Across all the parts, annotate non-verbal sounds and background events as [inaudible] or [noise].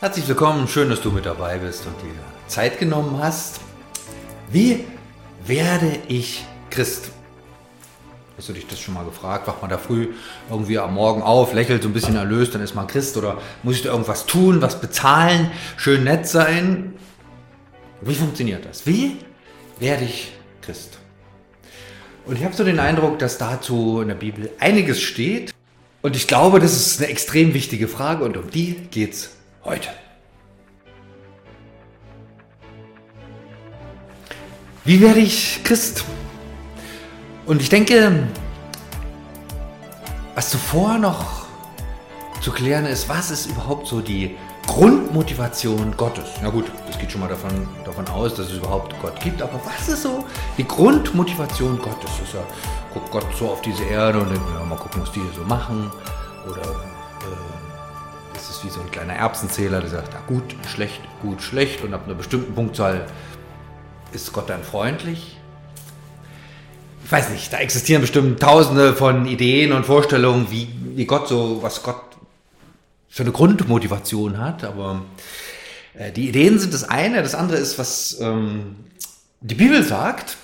Herzlich willkommen, schön, dass du mit dabei bist und dir Zeit genommen hast. Wie werde ich Christ? Hast du dich das schon mal gefragt? Wacht man da früh irgendwie am Morgen auf, lächelt so ein bisschen erlöst, dann ist man Christ oder muss ich da irgendwas tun, was bezahlen, schön nett sein? Wie funktioniert das? Wie werde ich Christ? Und ich habe so den Eindruck, dass dazu in der Bibel einiges steht. Und ich glaube, das ist eine extrem wichtige Frage und um die geht es heute. Wie werde ich Christ? Und ich denke, was zuvor noch zu klären ist, was ist überhaupt so die Grundmotivation Gottes? Na gut, das geht schon mal davon, davon aus, dass es überhaupt Gott gibt, aber was ist so die Grundmotivation Gottes? Ist ja, guckt Gott so auf diese Erde und denkt, ja, mal gucken, was die hier so machen. Oder äh, wie so ein kleiner Erbsenzähler, der sagt, na gut, schlecht, gut, schlecht und ab einer bestimmten Punktzahl ist Gott dann freundlich? Ich weiß nicht, da existieren bestimmt tausende von Ideen und Vorstellungen, wie, wie Gott so, was Gott für eine Grundmotivation hat, aber äh, die Ideen sind das eine, das andere ist, was ähm, die Bibel sagt.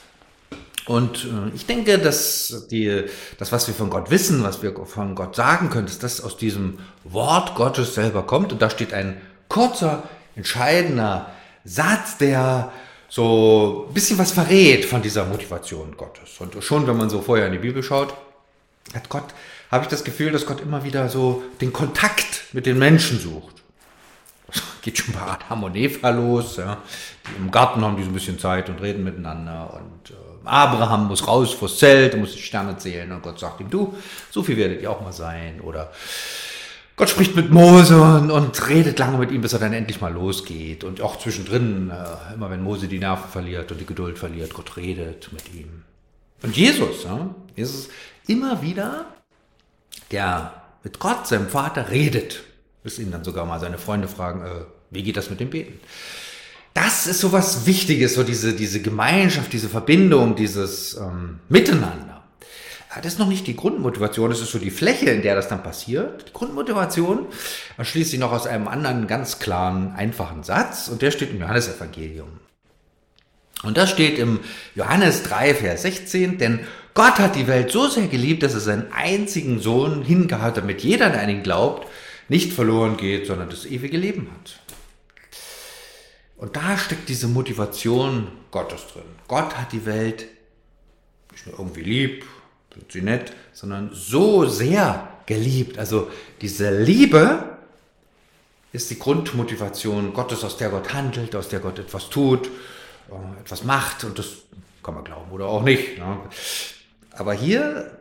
Und äh, ich denke, dass die, das, was wir von Gott wissen, was wir von Gott sagen können, dass das aus diesem Wort Gottes selber kommt. Und da steht ein kurzer, entscheidender Satz, der so ein bisschen was verrät von dieser Motivation Gottes. Und schon, wenn man so vorher in die Bibel schaut, hat Gott, habe ich das Gefühl, dass Gott immer wieder so den Kontakt mit den Menschen sucht. Das [laughs] geht schon bei Adam und Eva los. Ja. Im Garten haben die so ein bisschen Zeit und reden miteinander. Und äh, Abraham muss raus vors Zelt und muss die Sterne zählen. Und Gott sagt ihm, du, so viel werdet ihr auch mal sein. Oder Gott spricht mit Mose und, und, redet lange mit ihm, bis er dann endlich mal losgeht. Und auch zwischendrin, äh, immer wenn Mose die Nerven verliert und die Geduld verliert, Gott redet mit ihm. Und Jesus, ja, Jesus immer wieder, der mit Gott, seinem Vater, redet. Bis ihn dann sogar mal seine Freunde fragen, äh, wie geht das mit dem Beten? Das ist so was Wichtiges, so diese, diese Gemeinschaft, diese Verbindung, dieses ähm, Miteinander. Das ist noch nicht die Grundmotivation, das ist so die Fläche, in der das dann passiert. Die Grundmotivation erschließt sich noch aus einem anderen ganz klaren, einfachen Satz und der steht im Johannesevangelium. Und das steht im Johannes 3, Vers 16, denn Gott hat die Welt so sehr geliebt, dass er seinen einzigen Sohn hingehalten, damit jeder, der an ihn glaubt, nicht verloren geht, sondern das ewige Leben hat. Und da steckt diese Motivation Gottes drin. Gott hat die Welt nicht nur irgendwie lieb sie nett, sondern so sehr geliebt. Also diese Liebe ist die Grundmotivation Gottes, aus der Gott handelt, aus der Gott etwas tut, äh, etwas macht und das kann man glauben oder auch nicht. Ne? Aber hier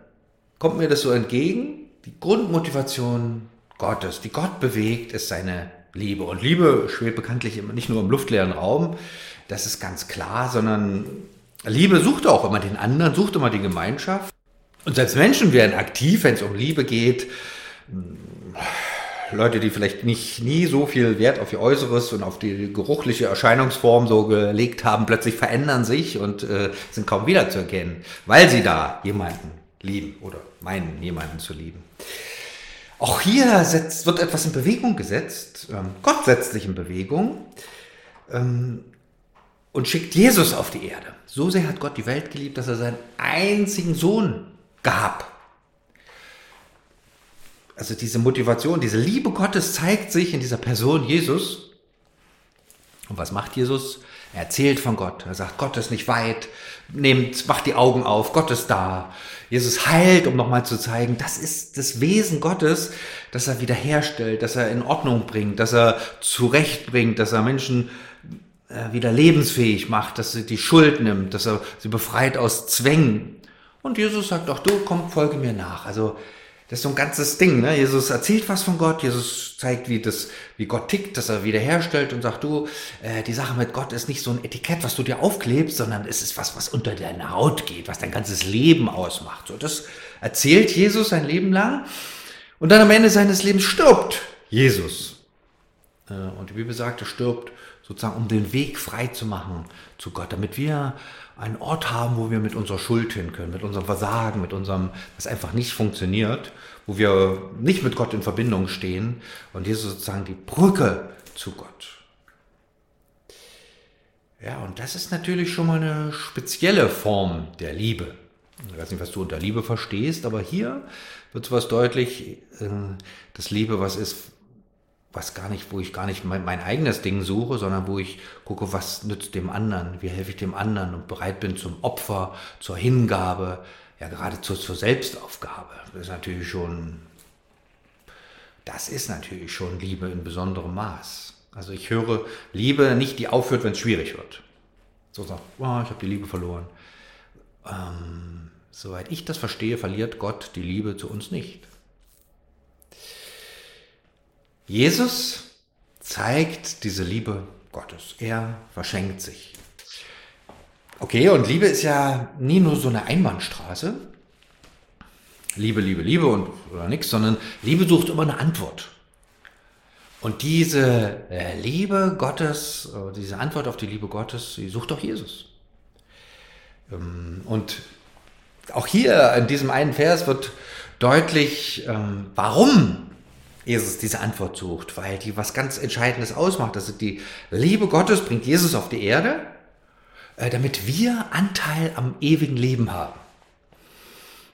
kommt mir das so entgegen, die Grundmotivation Gottes, die Gott bewegt, ist seine Liebe. Und Liebe schwebt bekanntlich nicht nur im luftleeren Raum, das ist ganz klar, sondern Liebe sucht auch immer den anderen, sucht immer die Gemeinschaft. Und selbst Menschen werden aktiv, wenn es um Liebe geht. Leute, die vielleicht nicht nie so viel Wert auf ihr Äußeres und auf die geruchliche Erscheinungsform so gelegt haben, plötzlich verändern sich und äh, sind kaum wiederzuerkennen, weil sie da jemanden lieben oder meinen, jemanden zu lieben. Auch hier setzt, wird etwas in Bewegung gesetzt. Ähm, Gott setzt sich in Bewegung ähm, und schickt Jesus auf die Erde. So sehr hat Gott die Welt geliebt, dass er seinen einzigen Sohn gab. Also diese Motivation, diese Liebe Gottes zeigt sich in dieser Person Jesus. Und was macht Jesus? Er erzählt von Gott. Er sagt, Gott ist nicht weit. Nehmt, macht die Augen auf. Gott ist da. Jesus heilt, um nochmal zu zeigen, das ist das Wesen Gottes, dass er wiederherstellt, dass er in Ordnung bringt, dass er zurechtbringt, dass er Menschen äh, wieder lebensfähig macht, dass er die Schuld nimmt, dass er sie befreit aus Zwängen. Und Jesus sagt auch, du komm, folge mir nach. Also das ist so ein ganzes Ding. Ne? Jesus erzählt was von Gott, Jesus zeigt, wie, das, wie Gott tickt, dass er wiederherstellt und sagt, du, äh, die Sache mit Gott ist nicht so ein Etikett, was du dir aufklebst, sondern es ist was, was unter deine Haut geht, was dein ganzes Leben ausmacht. So, das erzählt Jesus sein Leben lang. Und dann am Ende seines Lebens stirbt Jesus. Äh, und die Bibel sagt, er stirbt sozusagen, um den Weg frei zu machen zu Gott, damit wir einen Ort haben, wo wir mit unserer Schuld hin können, mit unserem Versagen, mit unserem, was einfach nicht funktioniert, wo wir nicht mit Gott in Verbindung stehen und Jesus sozusagen die Brücke zu Gott. Ja, und das ist natürlich schon mal eine spezielle Form der Liebe. Ich weiß nicht, was du unter Liebe verstehst, aber hier wird sowas deutlich, äh, dass Liebe was ist, was gar nicht, wo ich gar nicht mein, mein, eigenes Ding suche, sondern wo ich gucke, was nützt dem anderen, wie helfe ich dem anderen und bereit bin zum Opfer, zur Hingabe, ja geradezu zur Selbstaufgabe. Das ist natürlich schon, das ist natürlich schon Liebe in besonderem Maß. Also ich höre Liebe nicht, die aufhört, wenn es schwierig wird. So sagt, oh, ich habe die Liebe verloren. Ähm, soweit ich das verstehe, verliert Gott die Liebe zu uns nicht. Jesus zeigt diese Liebe Gottes. Er verschenkt sich. Okay, und Liebe ist ja nie nur so eine Einbahnstraße. Liebe, Liebe, Liebe und oder nichts, sondern Liebe sucht immer eine Antwort. Und diese äh, Liebe Gottes, äh, diese Antwort auf die Liebe Gottes, sie sucht auch Jesus. Ähm, und auch hier in diesem einen Vers wird deutlich, ähm, warum Jesus diese Antwort sucht, weil die was ganz Entscheidendes ausmacht. Also die Liebe Gottes bringt Jesus auf die Erde, äh, damit wir Anteil am ewigen Leben haben.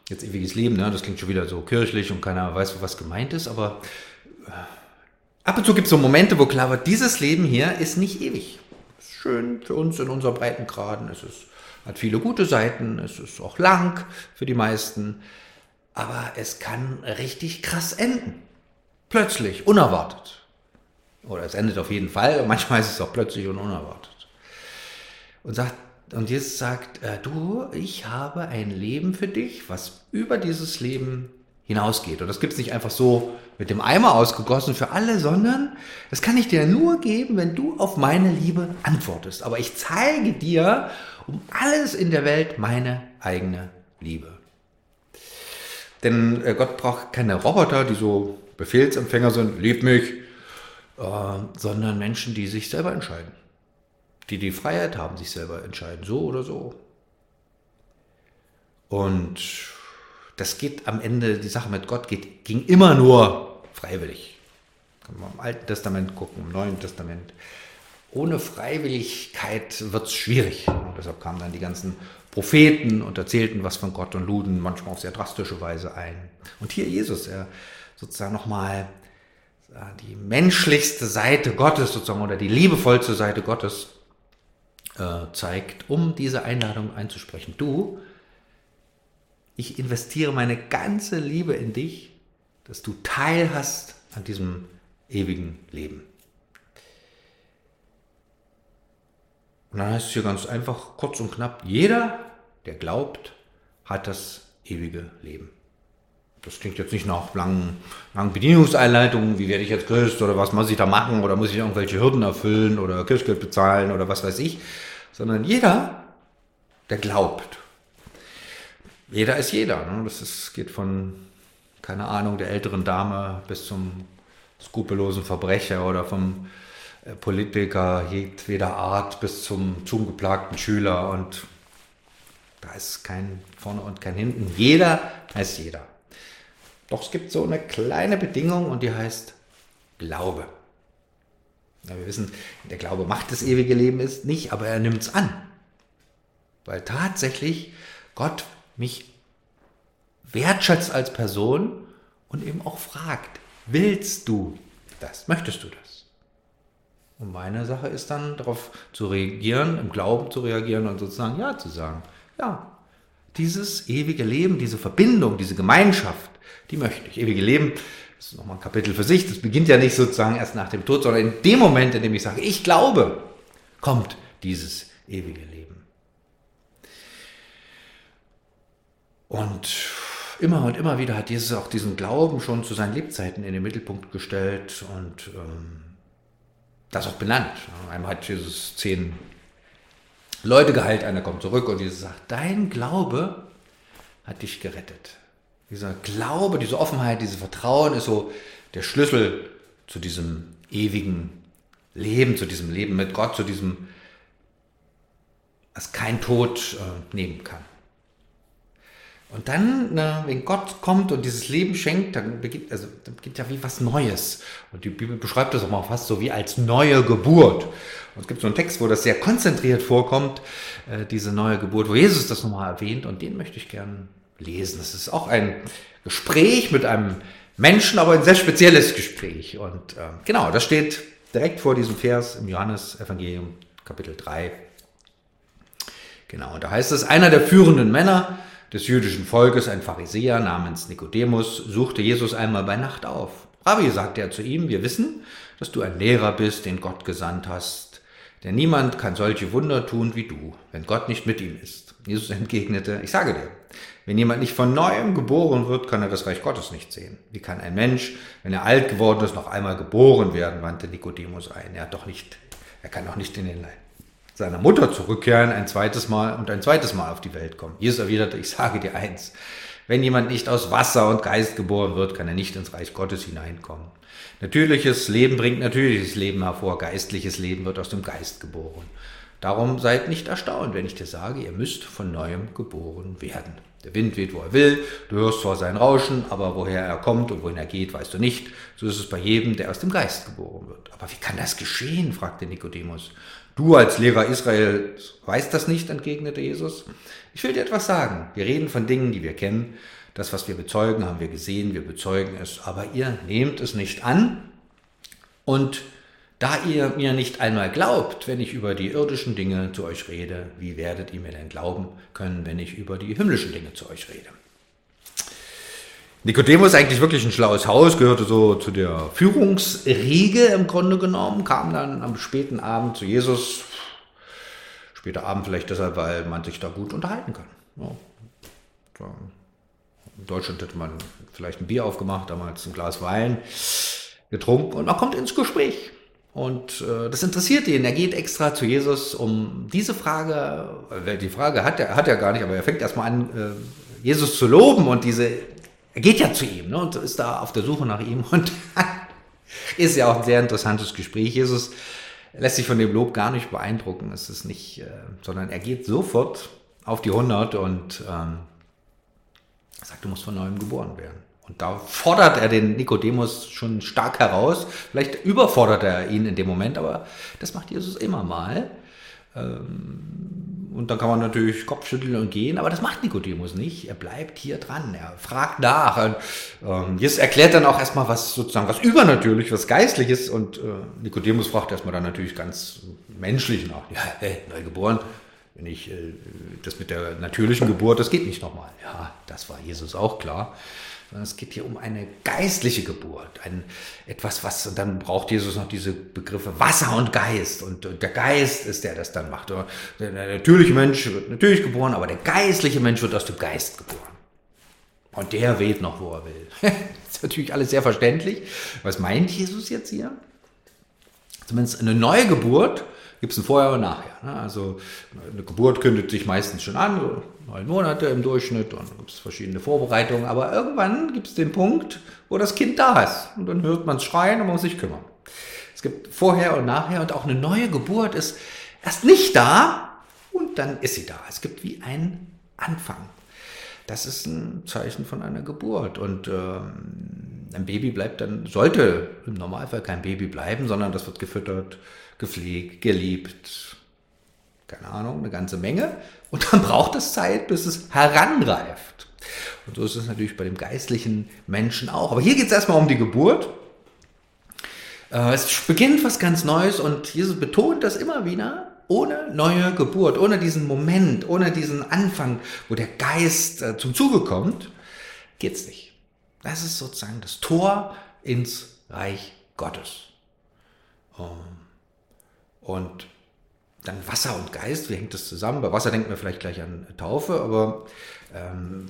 Jetzt ewiges Leben, ne? das klingt schon wieder so kirchlich und keiner weiß, was gemeint ist, aber äh, ab und zu gibt es so Momente, wo klar wird, dieses Leben hier ist nicht ewig. Ist schön für uns in unserem Breitengraden, es ist, hat viele gute Seiten, es ist auch lang für die meisten, aber es kann richtig krass enden. Plötzlich, unerwartet. Oder es endet auf jeden Fall, manchmal ist es auch plötzlich und unerwartet. Und, sagt, und Jesus sagt, äh, du, ich habe ein Leben für dich, was über dieses Leben hinausgeht. Und das gibt es nicht einfach so mit dem Eimer ausgegossen für alle, sondern das kann ich dir nur geben, wenn du auf meine Liebe antwortest. Aber ich zeige dir um alles in der Welt meine eigene Liebe. Denn äh, Gott braucht keine Roboter, die so Befehlsempfänger sind, liebt mich, äh, sondern Menschen, die sich selber entscheiden. Die die Freiheit haben, sich selber entscheiden, so oder so. Und das geht am Ende, die Sache mit Gott geht, ging immer nur freiwillig. Kann man im Alten Testament gucken, im Neuen Testament. Ohne Freiwilligkeit wird es schwierig. Und deshalb kamen dann die ganzen Propheten und erzählten was von Gott und luden manchmal auf sehr drastische Weise ein. Und hier Jesus, er sozusagen nochmal äh, die menschlichste Seite Gottes sozusagen oder die liebevollste Seite Gottes äh, zeigt, um diese Einladung einzusprechen. Du, ich investiere meine ganze Liebe in dich, dass du Teil hast an diesem ewigen Leben. Und dann heißt es hier ganz einfach, kurz und knapp, jeder, der glaubt, hat das ewige Leben. Das klingt jetzt nicht nach langen, langen Bedienungseinleitungen, wie werde ich jetzt Christ oder was muss ich da machen oder muss ich irgendwelche Hürden erfüllen oder Kirchgeld bezahlen oder was weiß ich, sondern jeder, der glaubt. Jeder ist jeder. Ne? Das ist, geht von, keine Ahnung, der älteren Dame bis zum skrupellosen Verbrecher oder vom äh, Politiker jedweder Art bis zum zugeplagten Schüler und da ist kein vorne und kein hinten. Jeder heißt jeder. Doch es gibt so eine kleine Bedingung und die heißt Glaube. Ja, wir wissen, der Glaube macht das ewige Leben ist nicht, aber er nimmt es an. Weil tatsächlich Gott mich wertschätzt als Person und eben auch fragt, willst du das? Möchtest du das? Und meine Sache ist dann darauf zu reagieren, im Glauben zu reagieren und sozusagen Ja zu sagen. Ja, dieses ewige Leben, diese Verbindung, diese Gemeinschaft, die möchte ich. Ewige Leben, das ist nochmal ein Kapitel für sich, das beginnt ja nicht sozusagen erst nach dem Tod, sondern in dem Moment, in dem ich sage, ich glaube, kommt dieses ewige Leben. Und immer und immer wieder hat Jesus auch diesen Glauben schon zu seinen Lebzeiten in den Mittelpunkt gestellt und ähm, das auch benannt. Einmal hat Jesus zehn Leute geheilt, einer kommt zurück und Jesus sagt, dein Glaube hat dich gerettet. Dieser Glaube, diese Offenheit, dieses Vertrauen ist so der Schlüssel zu diesem ewigen Leben, zu diesem Leben mit Gott, zu diesem, was kein Tod äh, nehmen kann. Und dann, na, wenn Gott kommt und dieses Leben schenkt, dann beginnt, also, dann beginnt ja wie was Neues. Und die Bibel beschreibt das auch mal fast so wie als neue Geburt. Und es gibt so einen Text, wo das sehr konzentriert vorkommt, äh, diese neue Geburt, wo Jesus das nochmal erwähnt. Und den möchte ich gerne lesen. Das ist auch ein Gespräch mit einem Menschen, aber ein sehr spezielles Gespräch. Und äh, genau, das steht direkt vor diesem Vers im Johannesevangelium, Kapitel 3. Genau, und da heißt es, einer der führenden Männer, des jüdischen Volkes, ein Pharisäer namens Nikodemus, suchte Jesus einmal bei Nacht auf. Rabbi, sagte er zu ihm, wir wissen, dass du ein Lehrer bist, den Gott gesandt hast. Denn niemand kann solche Wunder tun wie du, wenn Gott nicht mit ihm ist. Jesus entgegnete, ich sage dir, wenn jemand nicht von neuem geboren wird, kann er das Reich Gottes nicht sehen. Wie kann ein Mensch, wenn er alt geworden ist, noch einmal geboren werden, wandte Nikodemus ein. Er hat doch nicht, er kann doch nicht in den seiner Mutter zurückkehren, ein zweites Mal und ein zweites Mal auf die Welt kommen. Jesus erwiderte, ich sage dir eins, wenn jemand nicht aus Wasser und Geist geboren wird, kann er nicht ins Reich Gottes hineinkommen. Natürliches Leben bringt natürliches Leben hervor, geistliches Leben wird aus dem Geist geboren. Darum seid nicht erstaunt, wenn ich dir sage, ihr müsst von neuem geboren werden. Der Wind weht, wo er will, du hörst zwar sein Rauschen, aber woher er kommt und wohin er geht, weißt du nicht. So ist es bei jedem, der aus dem Geist geboren wird. Aber wie kann das geschehen? fragte Nikodemus. Du als Lehrer Israel weißt das nicht, entgegnete Jesus. Ich will dir etwas sagen. Wir reden von Dingen, die wir kennen. Das, was wir bezeugen, haben wir gesehen, wir bezeugen es, aber ihr nehmt es nicht an. Und da ihr mir nicht einmal glaubt, wenn ich über die irdischen Dinge zu euch rede, wie werdet ihr mir denn glauben können, wenn ich über die himmlischen Dinge zu euch rede? Nikodemus eigentlich wirklich ein schlaues Haus, gehörte so zu der Führungsriege im Grunde genommen, kam dann am späten Abend zu Jesus. Später Abend vielleicht deshalb, weil man sich da gut unterhalten kann. Ja. In Deutschland hätte man vielleicht ein Bier aufgemacht, damals ein Glas Wein getrunken und man kommt ins Gespräch. Und äh, das interessiert ihn. Er geht extra zu Jesus, um diese Frage, äh, die Frage hat er, hat er gar nicht, aber er fängt erstmal an, äh, Jesus zu loben und diese er geht ja zu ihm ne, und ist da auf der Suche nach ihm [laughs] und ist ja auch ein sehr interessantes Gespräch. Jesus lässt sich von dem Lob gar nicht beeindrucken. Es ist nicht, äh, sondern er geht sofort auf die 100 und ähm, sagt, du musst von neuem geboren werden. Und da fordert er den Nikodemus schon stark heraus. Vielleicht überfordert er ihn in dem Moment, aber das macht Jesus immer mal. Ähm, und dann kann man natürlich Kopfschütteln und gehen, aber das macht Nikodemus nicht. Er bleibt hier dran, er fragt nach. Ähm, Jesus erklärt dann auch erstmal was sozusagen, was übernatürlich, was geistliches. Und äh, Nikodemus fragt erstmal dann natürlich ganz menschlich nach. Ja, hey, neu geboren. Wenn ich äh, das mit der natürlichen Geburt, das geht nicht nochmal. Ja, das war Jesus auch klar sondern es geht hier um eine geistliche Geburt. Ein, etwas, was, und dann braucht Jesus noch diese Begriffe Wasser und Geist. Und, und der Geist ist der, der das dann macht. Der, der natürliche Mensch wird natürlich geboren, aber der geistliche Mensch wird aus dem Geist geboren. Und der weht noch, wo er will. [laughs] ist natürlich alles sehr verständlich. Was meint Jesus jetzt hier? Zumindest eine neue Geburt gibt es ein Vorher und Nachher. Ne? Also eine Geburt kündigt sich meistens schon an, so neun Monate im Durchschnitt und gibt es verschiedene Vorbereitungen, aber irgendwann gibt es den Punkt, wo das Kind da ist und dann hört man es schreien und man muss sich kümmern. Es gibt Vorher und Nachher und auch eine neue Geburt ist erst nicht da und dann ist sie da. Es gibt wie einen Anfang. Das ist ein Zeichen von einer Geburt und ähm, ein Baby bleibt dann, sollte im Normalfall kein Baby bleiben, sondern das wird gefüttert, gepflegt, geliebt, keine Ahnung, eine ganze Menge. Und dann braucht es Zeit, bis es heranreift. Und so ist es natürlich bei dem geistlichen Menschen auch. Aber hier geht es erstmal um die Geburt. Äh, es beginnt was ganz Neues und Jesus betont das immer wieder. Ohne neue Geburt, ohne diesen Moment, ohne diesen Anfang, wo der Geist äh, zum Zuge kommt, geht es nicht. Das ist sozusagen das Tor ins Reich Gottes. Ähm, und dann Wasser und Geist, wie hängt das zusammen? Bei Wasser denkt man vielleicht gleich an Taufe, aber ähm,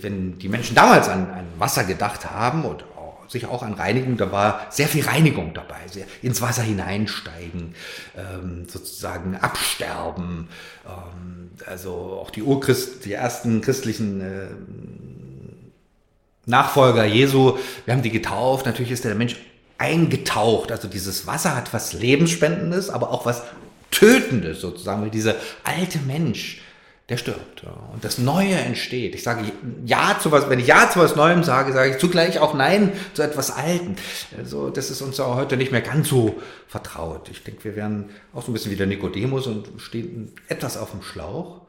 wenn die Menschen damals an, an Wasser gedacht haben und sich auch an Reinigung, da war sehr viel Reinigung dabei, sehr ins Wasser hineinsteigen, ähm, sozusagen absterben. Ähm, also auch die Urchrist, die ersten christlichen äh, Nachfolger Jesu, wir haben die getauft, natürlich ist der Mensch eingetaucht. Also dieses Wasser hat was Lebensspendendes, aber auch was Tötendes sozusagen, weil dieser alte Mensch, der stirbt. Und das Neue entsteht. Ich sage Ja zu was, wenn ich Ja zu was Neuem sage, sage ich zugleich auch Nein zu etwas Alten. Also, das ist uns auch heute nicht mehr ganz so vertraut. Ich denke, wir werden auch so ein bisschen wie der Nikodemus und stehen etwas auf dem Schlauch.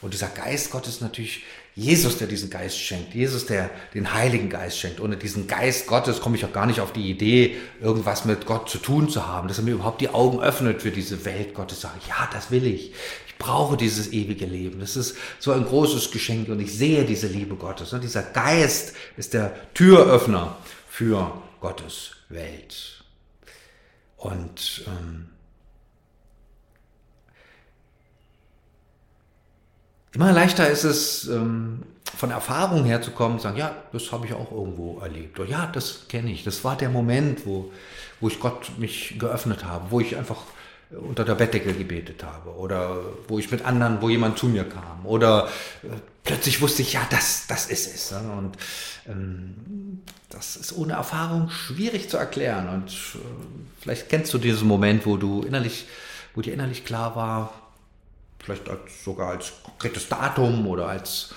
Und dieser Geist Gottes ist natürlich Jesus, der diesen Geist schenkt. Jesus, der den Heiligen Geist schenkt. Ohne diesen Geist Gottes komme ich auch gar nicht auf die Idee, irgendwas mit Gott zu tun zu haben. Dass er mir überhaupt die Augen öffnet für diese Welt Gottes. Sage ja, das will ich. Ich brauche dieses ewige Leben. Das ist so ein großes Geschenk und ich sehe diese Liebe Gottes. Und dieser Geist ist der Türöffner für Gottes Welt. Und ähm, Immer leichter ist es, ähm, von Erfahrung her zu kommen und sagen, ja, das habe ich auch irgendwo erlebt. Oder ja, das kenne ich. Das war der Moment, wo, wo ich Gott mich geöffnet habe, wo ich einfach unter der Bettdecke gebetet habe oder wo ich mit anderen, wo jemand zu mir kam oder äh, plötzlich wusste ich, ja, das, das ist es. Ne? Und ähm, das ist ohne Erfahrung schwierig zu erklären. Und äh, vielleicht kennst du diesen Moment, wo du innerlich, wo dir innerlich klar war, vielleicht als, sogar als konkretes Datum oder als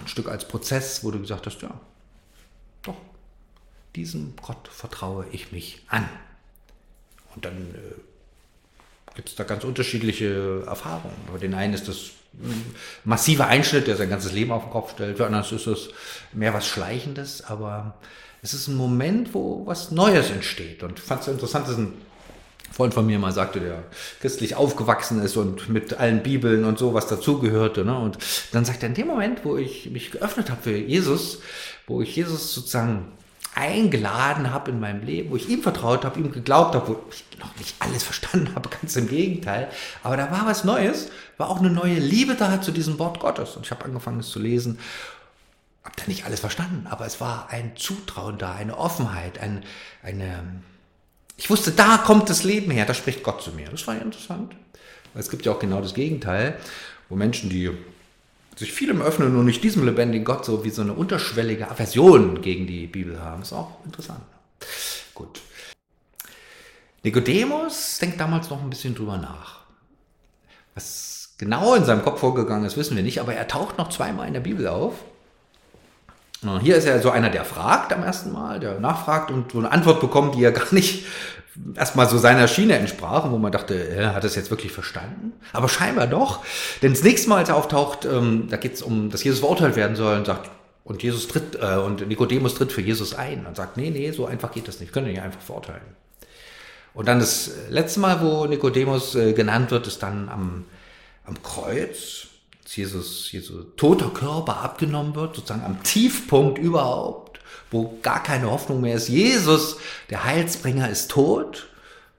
ein Stück als Prozess, wo du gesagt hast, ja, doch, diesem Gott vertraue ich mich an. Und dann äh, gibt es da ganz unterschiedliche Erfahrungen. Bei den einen ist das ein massiver Einschnitt, der sein ganzes Leben auf den Kopf stellt. Für anderen ist es mehr was Schleichendes, aber es ist ein Moment, wo was Neues entsteht. Und ich fand es interessant, das ist ein Freund von mir mal sagte, der christlich aufgewachsen ist und mit allen Bibeln und so, was dazugehörte. Ne? Und dann sagt er, in dem Moment, wo ich mich geöffnet habe für Jesus, wo ich Jesus sozusagen eingeladen habe in meinem Leben, wo ich ihm vertraut habe, ihm geglaubt habe, wo ich noch nicht alles verstanden habe, [laughs] ganz im Gegenteil. Aber da war was Neues, war auch eine neue Liebe da zu diesem Wort Gottes. Und ich habe angefangen, es zu lesen. Habe da nicht alles verstanden, aber es war ein Zutrauen da, eine Offenheit, ein, eine, ich wusste, da kommt das Leben her, da spricht Gott zu mir. Das war ja interessant. Es gibt ja auch genau das Gegenteil, wo Menschen, die sich vielem öffnen und nicht diesem lebendigen Gott so wie so eine unterschwellige Aversion gegen die Bibel haben. Ist auch interessant. Gut. Nikodemus denkt damals noch ein bisschen drüber nach. Was genau in seinem Kopf vorgegangen ist, wissen wir nicht, aber er taucht noch zweimal in der Bibel auf. Und hier ist er so einer, der fragt am ersten Mal, der nachfragt und so eine Antwort bekommt, die er gar nicht erstmal so seiner Schiene entsprach, wo man dachte, er hat es jetzt wirklich verstanden? Aber scheinbar doch. Denn das nächste Mal, als er auftaucht, ähm, da geht es um, dass Jesus verurteilt werden soll und sagt, und Jesus tritt, äh, und Nikodemus tritt für Jesus ein und sagt, nee, nee, so einfach geht das nicht, können ihn nicht einfach verurteilen. Und dann das letzte Mal, wo Nikodemus äh, genannt wird, ist dann am, am Kreuz Jesus, Jesu toter Körper abgenommen wird, sozusagen am Tiefpunkt überhaupt, wo gar keine Hoffnung mehr ist. Jesus, der Heilsbringer, ist tot.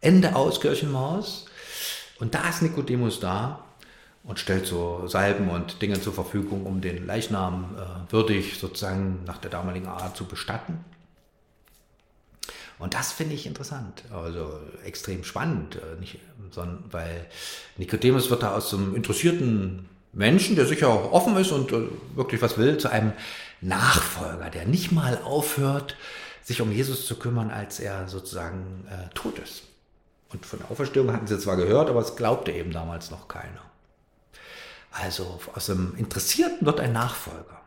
Ende aus, Kirchenmaus. Und da ist Nikodemus da und stellt so Salben und Dinge zur Verfügung, um den Leichnam äh, würdig sozusagen nach der damaligen Art zu bestatten. Und das finde ich interessant, also extrem spannend, äh, nicht, sondern, weil Nikodemus wird da aus so einem interessierten Menschen, der sicher auch offen ist und äh, wirklich was will, zu einem Nachfolger, der nicht mal aufhört, sich um Jesus zu kümmern, als er sozusagen äh, tot ist. Und von der Auferstehung hatten sie zwar gehört, aber es glaubte eben damals noch keiner. Also aus einem Interessierten wird ein Nachfolger.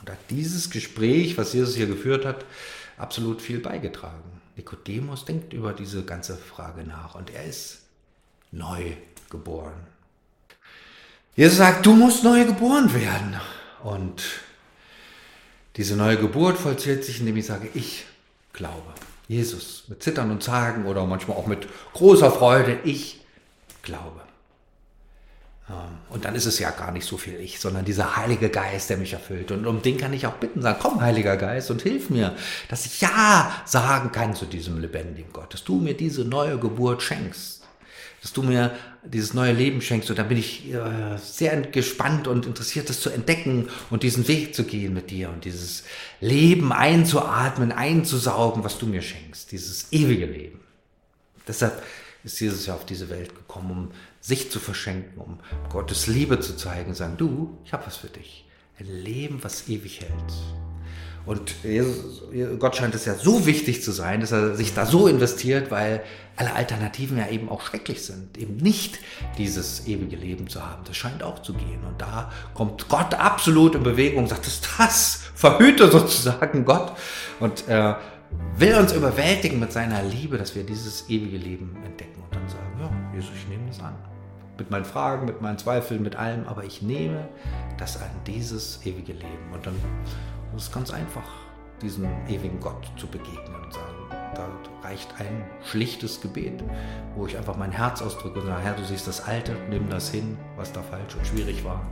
Und hat dieses Gespräch, was Jesus hier geführt hat, absolut viel beigetragen. Nikodemus denkt über diese ganze Frage nach und er ist neu geboren. Jesus sagt, du musst neu geboren werden. Und diese neue Geburt vollzieht sich, indem ich sage, ich glaube. Jesus, mit Zittern und Zagen oder manchmal auch mit großer Freude, ich glaube. Ähm, und dann ist es ja gar nicht so viel ich, sondern dieser Heilige Geist, der mich erfüllt. Und um den kann ich auch bitten, sagen, komm, Heiliger Geist, und hilf mir, dass ich Ja sagen kann zu diesem lebendigen Gott, dass du mir diese neue Geburt schenkst dass du mir dieses neue Leben schenkst. Und da bin ich äh, sehr gespannt und interessiert, das zu entdecken und diesen Weg zu gehen mit dir und dieses Leben einzuatmen, einzusaugen, was du mir schenkst, dieses ewige Leben. Deshalb ist Jesus ja auf diese Welt gekommen, um sich zu verschenken, um Gottes Liebe zu zeigen, sagen, du, ich habe was für dich. Ein Leben, was ewig hält. Und Jesus, Gott scheint es ja so wichtig zu sein, dass er sich da so investiert, weil alle Alternativen ja eben auch schrecklich sind. Eben nicht dieses ewige Leben zu haben. Das scheint auch zu gehen. Und da kommt Gott absolut in Bewegung sagt, das ist das, verhüte sozusagen Gott. Und äh, will uns überwältigen mit seiner Liebe, dass wir dieses ewige Leben entdecken und dann sagen, ja, Jesus, ich nehme das an. Mit meinen Fragen, mit meinen Zweifeln, mit allem, aber ich nehme das an, dieses ewige Leben. Und dann ist es ganz einfach, diesem ewigen Gott zu begegnen und sagen, da reicht ein schlichtes Gebet, wo ich einfach mein Herz ausdrücke und sage, Herr, du siehst das Alte, nimm das hin, was da falsch und schwierig war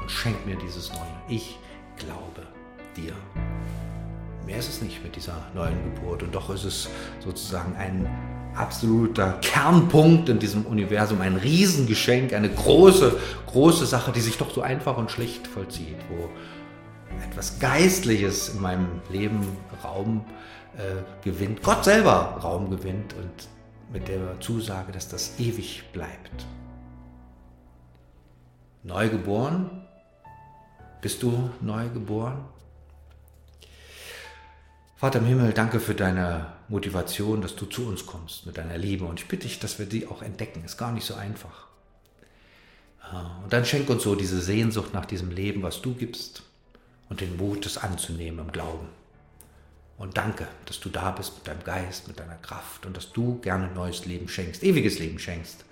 und schenk mir dieses Neue. Ich glaube dir. Mehr ist es nicht mit dieser neuen Geburt und doch ist es sozusagen ein absoluter Kernpunkt in diesem Universum, ein Riesengeschenk, eine große, große Sache, die sich doch so einfach und schlicht vollzieht, wo etwas Geistliches in meinem Leben Raum äh, gewinnt, Gott selber Raum gewinnt und mit der Zusage, dass das ewig bleibt. Neugeboren? Bist du neu geboren? Vater im Himmel, danke für deine Motivation, dass du zu uns kommst mit deiner Liebe. Und ich bitte dich, dass wir die auch entdecken. Ist gar nicht so einfach. Ah, und dann schenk uns so diese Sehnsucht nach diesem Leben, was du gibst, und den Mut, es anzunehmen im Glauben. Und danke, dass du da bist mit deinem Geist, mit deiner Kraft und dass du gerne neues Leben schenkst, ewiges Leben schenkst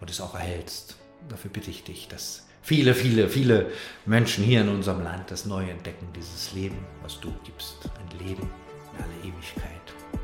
und es auch erhältst. Dafür bitte ich dich, dass viele, viele, viele Menschen hier in unserem Land das neu entdecken, dieses Leben, was du gibst. Ein Leben in alle Ewigkeit.